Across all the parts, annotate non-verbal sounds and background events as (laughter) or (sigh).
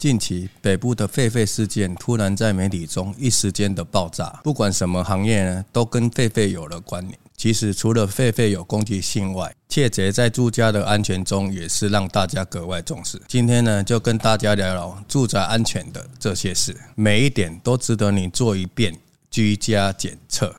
近期北部的狒狒事件突然在媒体中一时间的爆炸，不管什么行业呢，都跟狒狒有了关联。其实除了狒狒有攻击性外，窃贼在住家的安全中也是让大家格外重视。今天呢，就跟大家聊聊住宅安全的这些事，每一点都值得你做一遍居家检测。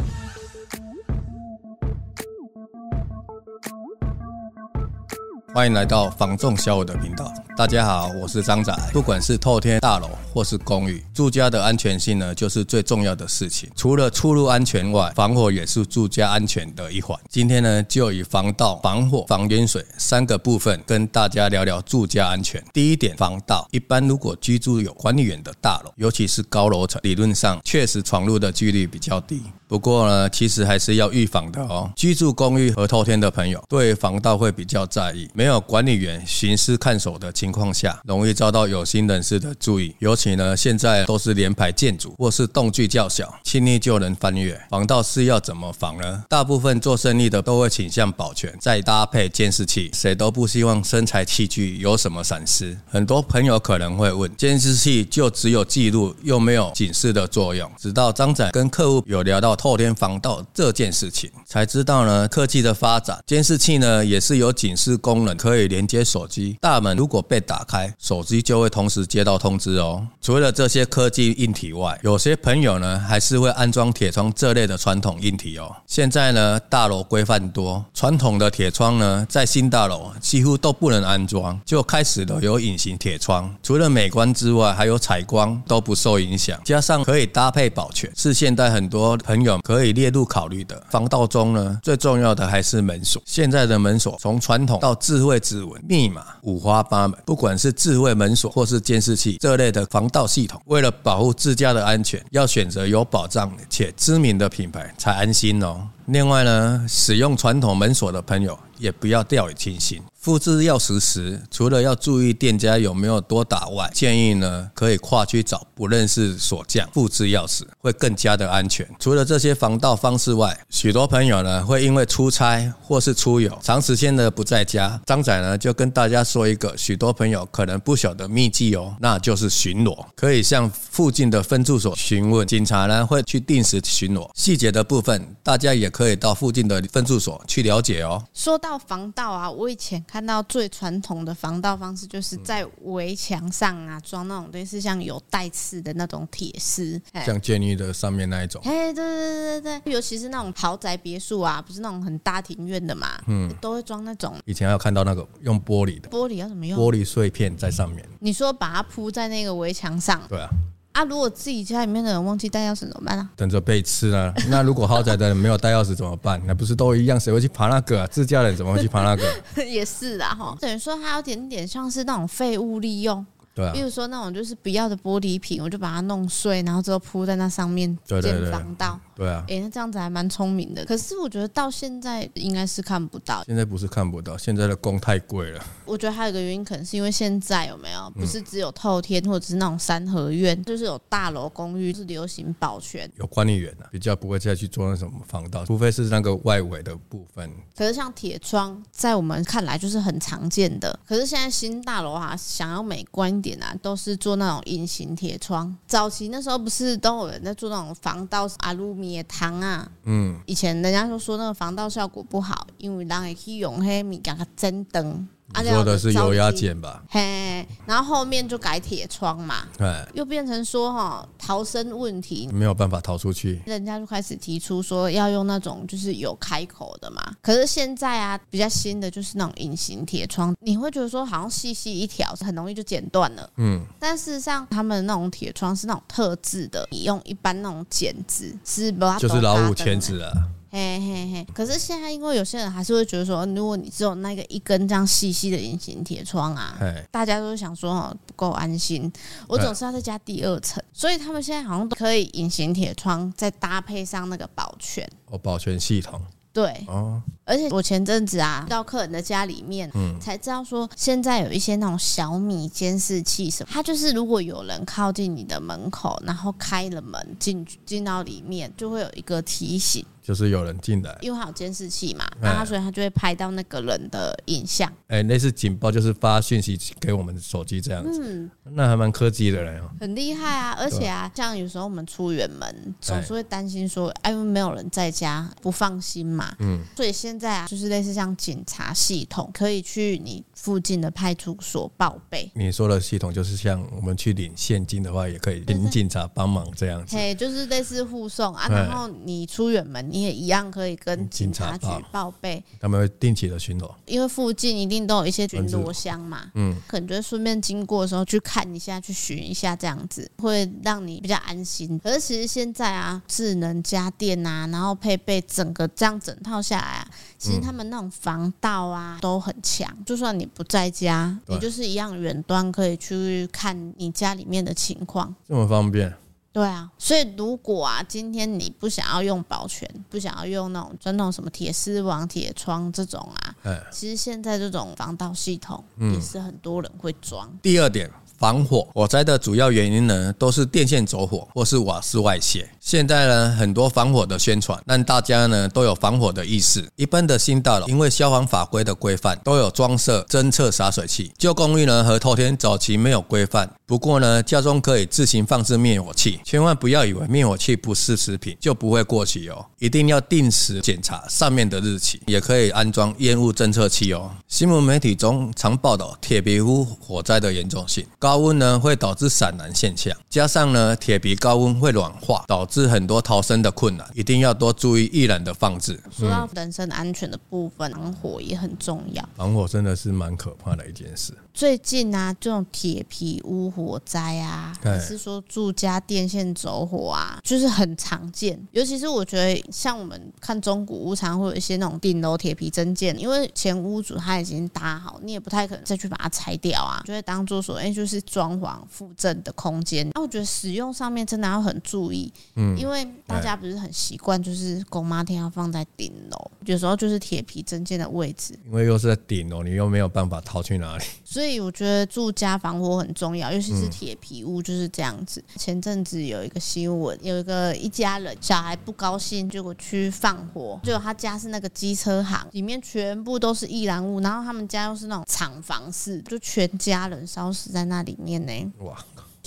欢迎来到房仲小武的频道。大家好，我是张仔。不管是透天大楼或是公寓，住家的安全性呢，就是最重要的事情。除了出入安全外，防火也是住家安全的一环。今天呢，就以防盗、防火、防淹水三个部分跟大家聊聊住家安全。第一点，防盗。一般如果居住有管理员的大楼，尤其是高楼层，理论上确实闯入的几率比较低。不过呢，其实还是要预防的哦。居住公寓和透天的朋友，对防盗会比较在意。没有管理员巡视看守的情况下，容易遭到有心人士的注意。尤其呢，现在都是联排建筑或是栋距较小，轻易就能翻越。防盗是要怎么防呢？大部分做生意的都会倾向保全，再搭配监视器。谁都不希望身财器具有什么闪失。很多朋友可能会问，监视器就只有记录，又没有警示的作用。直到张仔跟客户有聊到透天防盗这件事情，才知道呢，科技的发展，监视器呢也是有警示功能，可以连接手机。大门如果被打开，手机就会同时接到通知哦。除了这些科技硬体外，有些朋友呢还是会安装铁窗这类的传统硬体哦。现在呢，大楼规范多，传统的铁窗呢在新大楼几乎都不能安装，就开始了有隐形铁窗。除了美观之外，还有采光都不受影响，加上可以搭配保全，是现在很多朋友可以。列入考虑的防盗中呢，最重要的还是门锁。现在的门锁从传统到智慧指纹、密码五花八门，不管是智慧门锁或是监视器这类的防盗系统，为了保护自家的安全，要选择有保障且知名的品牌才安心哦。另外呢，使用传统门锁的朋友也不要掉以轻心。复制钥匙时，除了要注意店家有没有多打外，建议呢可以跨区找不认识锁匠复制钥匙，会更加的安全。除了这些防盗方式外，许多朋友呢会因为出差或是出游，长时间的不在家，张仔呢就跟大家说一个许多朋友可能不晓得秘技哦，那就是巡逻，可以向附近的分驻所询问，警察呢会去定时巡逻。细节的部分，大家也可以到附近的分驻所去了解哦。说到防盗啊，我以前。看到最传统的防盗方式，就是在围墙上啊装那种类似像有带刺的那种铁丝，像监狱的上面那一种。哎，对对对对对，尤其是那种豪宅别墅啊，不是那种很大庭院的嘛，嗯，都会装那种。以前要看到那个用玻璃的，玻璃要怎么用？玻璃碎片在上面。你说把它铺在那个围墙上？对啊。啊！如果自己家里面的人忘记带钥匙怎么办啊？等着被吃啊！(laughs) 那如果豪宅的人没有带钥匙怎么办？那不是都一样？谁会去爬那个啊？自家人怎么会去爬那个？(laughs) 也是啊，哈！等于说它有点点像是那种废物利用。对啊，比如说那种就是不要的玻璃瓶，我就把它弄碎，然后之后铺在那上面，建防盗。对啊，哎，那这样子还蛮聪明的。可是我觉得到现在应该是看不到。现在不是看不到，现在的工太贵了。我觉得还有一个原因，可能是因为现在有没有不是只有透天或者是那种三合院，就是有大楼公寓是流行保全，有管理员啊，比较不会再去做那什么防盗，除非是那个外围的部分。可是像铁窗，在我们看来就是很常见的。可是现在新大楼啊，想要美观一。点啊，都是做那种隐形铁窗。早期那时候不是都有人在做那种防盗阿鲁米糖啊？嗯，以前人家都说那个防盗效果不好，因为人会去用黑米给它蒸灯。你说的是油压剪吧？嘿，然后后面就改铁窗嘛，又变成说哈逃生问题，没有办法逃出去，人家就开始提出说要用那种就是有开口的嘛。可是现在啊，比较新的就是那种隐形铁窗，你会觉得说好像细细一条，很容易就剪断了。嗯，但事实上他们那种铁窗是那种特制的，你用一般那种剪子是不就是老五钳子啊。嘿嘿嘿！可是现在，因为有些人还是会觉得说，如果你只有那个一根这样细细的隐形铁窗啊，大家都想说哦不够安心，我总是要再加第二层，所以他们现在好像都可以隐形铁窗再搭配上那个保全。哦，保全系统。对。哦，而且我前阵子啊到客人的家里面，嗯，才知道说现在有一些那种小米监视器什么，它就是如果有人靠近你的门口，然后开了门进进到里面，就会有一个提醒。就是有人进来，因为它有监视器嘛，那它所以它就会拍到那个人的影像。哎、欸，类似警报，就是发讯息给我们手机这样子。嗯，那还蛮科技的人哦，很厉害啊！而且啊，像有时候我们出远门，总是会担心说，哎，因为没有人在家，不放心嘛。嗯，所以现在啊，就是类似像警察系统，可以去你附近的派出所报备。你说的系统就是像我们去领现金的话，也可以领警察帮忙这样子。嘿，就是类似护送啊，然后你出远门。你也一样可以跟警察局报备，他们会定期的巡逻，因为附近一定都有一些巡逻箱嘛，嗯，可能就顺便经过的时候去看一下，去巡一下，这样子会让你比较安心。可是其实现在啊，智能家电啊，然后配备整个这样整套下来啊，其实他们那种防盗啊都很强，就算你不在家，你就是一样远端可以去看你家里面的情况，这么方便。对啊，所以如果啊，今天你不想要用保全，不想要用那种传统什么铁丝网、铁窗这种啊，其实现在这种防盗系统也是很多人会装。第二点。防火火灾的主要原因呢，都是电线走火或是瓦斯外泄。现在呢，很多防火的宣传，让大家呢都有防火的意识。一般的新大楼，因为消防法规的规范，都有装设侦测洒水器。旧公寓呢和透天早期没有规范，不过呢，家中可以自行放置灭火器。千万不要以为灭火器不是食品就不会过期哦，一定要定时检查上面的日期。也可以安装烟雾侦测器哦。新闻媒体中常报道铁皮屋火灾的严重性高。高温呢会导致闪燃现象，加上呢铁皮高温会软化，导致很多逃生的困难，一定要多注意易燃的放置。说到人身安全的部分，防火也很重要。防火真的是蛮可怕的一件事。最近啊，这种铁皮屋火灾啊，还是说住家电线走火啊，就是很常见。尤其是我觉得，像我们看中古屋，常会有一些那种顶楼铁皮增建，因为前屋主他已经搭好，你也不太可能再去把它拆掉啊，就会当做说，哎，就是装潢附赠的空间。那我觉得使用上面真的要很注意，嗯，因为大家不是很习惯，就是公妈天要放在顶楼，有时候就是铁皮增建的位置，因为又是在顶楼，你又没有办法逃去哪里。所 (laughs) 以我觉得住家防火很重要，尤其是铁皮屋就是这样子。前阵子有一个新闻，有一个一家人小孩不高兴，结果去放火，结果他家是那个机车行，里面全部都是易燃物，然后他们家又是那种厂房式，就全家人烧死在那里面呢。哇！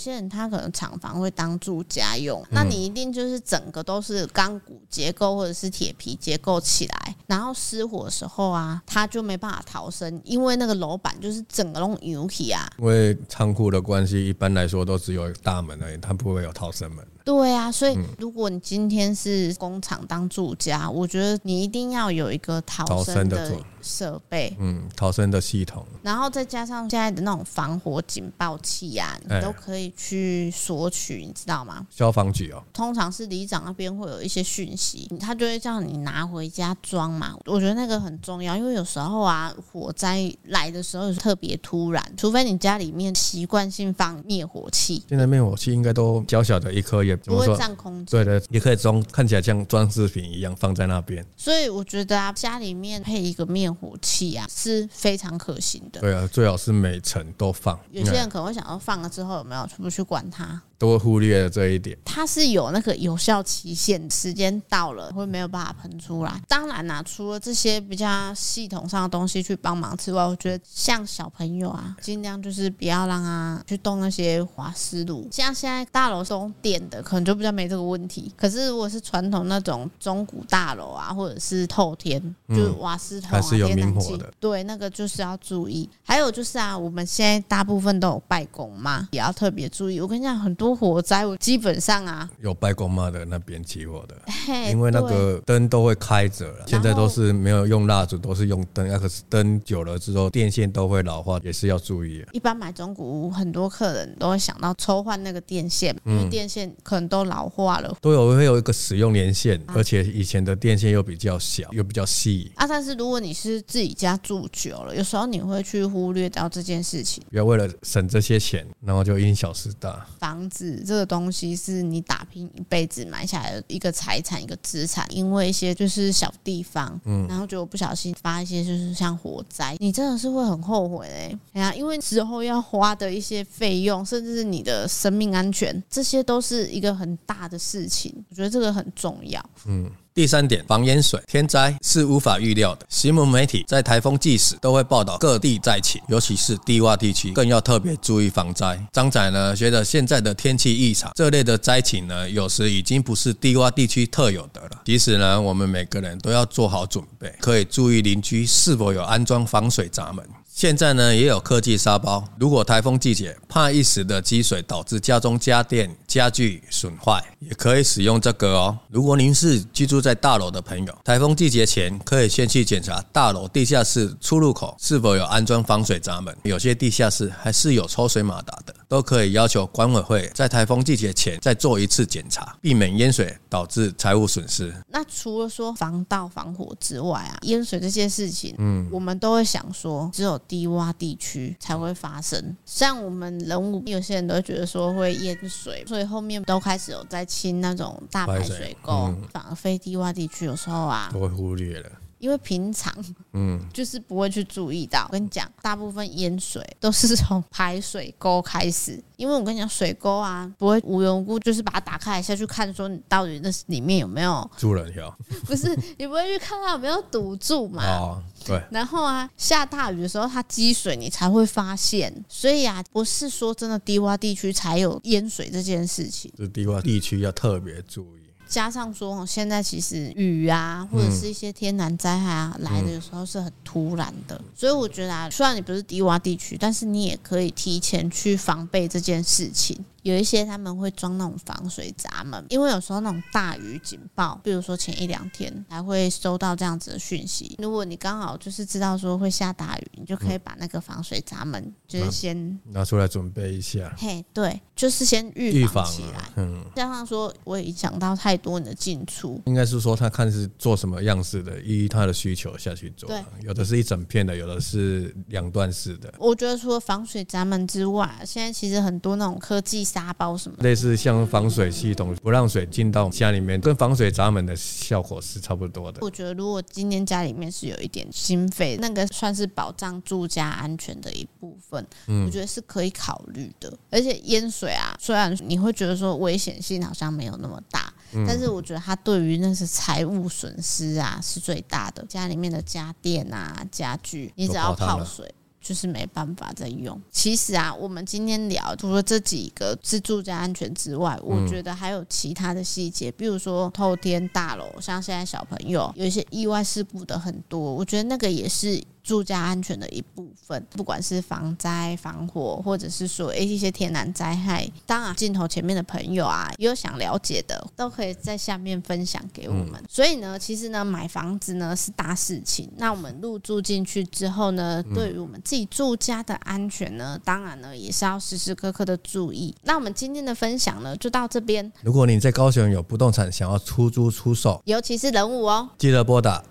有些人他可能厂房会当住家用，那你一定就是整个都是钢骨结构或者是铁皮结构起来，然后失火的时候啊，他就没办法逃生，因为那个楼板就是整个弄油皮啊。因为仓库的关系，一般来说都只有大门而已，它不会有逃生门。对啊，所以如果你今天是工厂当住家，我觉得你一定要有一个逃生的设备，嗯，逃生的系统，然后再加上现在的那种防火警报器啊，你都可以去索取，你知道吗？消防局哦，通常是里长那边会有一些讯息，他就会叫你拿回家装嘛。我觉得那个很重要，因为有时候啊，火灾来的时候特别突然，除非你家里面习惯性放灭火器，现在灭火器应该都小小的一颗也。不会占空间，对的，也可以装，看起来像装饰品一样放在那边。所以我觉得啊，家里面配一个灭火器啊是非常可行的。对啊，最好是每层都放。有些人可能会想要放了之后有没有出不去管它？都忽略了这一点。它是有那个有效期限，时间到了会没有办法喷出来。当然啦、啊，除了这些比较系统上的东西去帮忙之外，我觉得像小朋友啊，尽量就是不要让他去动那些瓦斯炉。像现在大楼是用电的，可能就比较没这个问题。可是如果是传统那种中古大楼啊，或者是透天，就是瓦斯桶啊、还是有明火的，对，那个就是要注意。还有就是啊，我们现在大部分都有拜公嘛，也要特别注意。我跟你讲，很多。火灾，我基本上啊，有拜公妈的那边起火的，(laughs) 因为那个灯都会开着了。现在都是没有用蜡烛，都是用灯。那可是灯久了之后，电线都会老化，也是要注意。一般买中古屋，很多客人都会想到抽换那个电线，因为电线可可能都老化了，都有会有一个使用年限，啊、而且以前的电线又比较小，又比较细啊。但是如果你是自己家住久了，有时候你会去忽略掉这件事情。不要为了省这些钱，然后就因小失大。房子这个东西是你打拼一辈子买下来的一个财产，一个资产，因为一些就是小地方，嗯，然后就不小心发一些就是像火灾，你真的是会很后悔嘞。哎呀，因为之后要花的一些费用，甚至是你的生命安全，这些都是一个很大的事情。我觉得这个很重要。嗯。第三点，防淹水，天灾是无法预料的。新闻媒体在台风季时都会报道各地灾情，尤其是低洼地区，更要特别注意防灾。张仔呢，觉得现在的天气异常，这类的灾情呢，有时已经不是低洼地区特有的了。其实呢，我们每个人都要做好准备，可以注意邻居是否有安装防水闸门。现在呢，也有科技沙包。如果台风季节怕一时的积水导致家中家电家具损坏，也可以使用这个哦。如果您是居住在大楼的朋友，台风季节前可以先去检查大楼地下室出入口是否有安装防水闸门。有些地下室还是有抽水马达的，都可以要求管委会在台风季节前再做一次检查，避免淹水导致财务损失。那除了说防盗防火之外啊，淹水这些事情，嗯，我们都会想说只有。低洼地区才会发生，像我们人物，有些人都会觉得说会淹水，所以后面都开始有在清那种大排水沟，嗯、反而非低洼地区有时候啊都会忽略了。因为平常，嗯，(laughs) 就是不会去注意到。我跟你讲，大部分淹水都是从排水沟开始。因为我跟你讲，水沟啊，不会无缘无故就是把它打开来下去看，说你到底那里面有没有住人呀？(laughs) 不是，你不会去看它有没有堵住嘛？哦，对。然后啊，下大雨的时候它积水，你才会发现。所以啊，不是说真的低洼地区才有淹水这件事情。是低洼地区要特别注意。加上说，现在其实雨啊，或者是一些天然灾害啊，来的有时候是很突然的，所以我觉得啊，虽然你不是低洼地区，但是你也可以提前去防备这件事情。有一些他们会装那种防水闸门，因为有时候那种大雨警报，比如说前一两天还会收到这样子的讯息。如果你刚好就是知道说会下大雨，你就可以把那个防水闸门就是先拿，拿出来准备一下。嘿，对，就是先预防起来。嗯，加上说我也影响到太多你的进出。应该是说他看是做什么样式的，依他的需求下去做。对，有的是一整片的，有的是两段式的。我觉得除了防水闸门之外，现在其实很多那种科技。沙包什么类似像防水系统，不让水进到家里面，跟防水闸门的效果是差不多的。我觉得如果今天家里面是有一点经费，那个算是保障住家安全的一部分，我觉得是可以考虑的。而且淹水啊，虽然你会觉得说危险性好像没有那么大，但是我觉得它对于那是财务损失啊是最大的。家里面的家电啊、家具，你只要泡水。就是没办法再用。其实啊，我们今天聊除了这几个自住家安全之外，我觉得还有其他的细节，比如说透天大楼，像现在小朋友有一些意外事故的很多，我觉得那个也是。住家安全的一部分，不管是防灾、防火，或者是说诶一些天然灾害，当然镜头前面的朋友啊，有想了解的，都可以在下面分享给我们。嗯、所以呢，其实呢，买房子呢是大事情。那我们入住进去之后呢，对于我们自己住家的安全呢，当然呢也是要时时刻刻的注意。那我们今天的分享呢，就到这边。如果你在高雄有不动产想要出租出售，尤其是人物哦，记得拨打。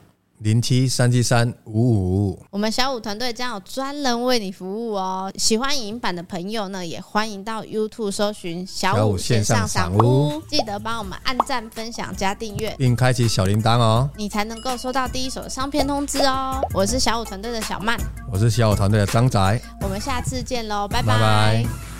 零七三七三五五五五，我们小五团队将有专人为你服务哦。喜欢影音版的朋友呢，也欢迎到 YouTube 搜寻小五线上赏屋，记得帮我们按赞、分享、加订阅，并开启小铃铛哦，你才能够收到第一手的商片通知哦。我是小五团队的小曼，我是小五团队的张仔，我们下次见喽，拜拜。拜拜。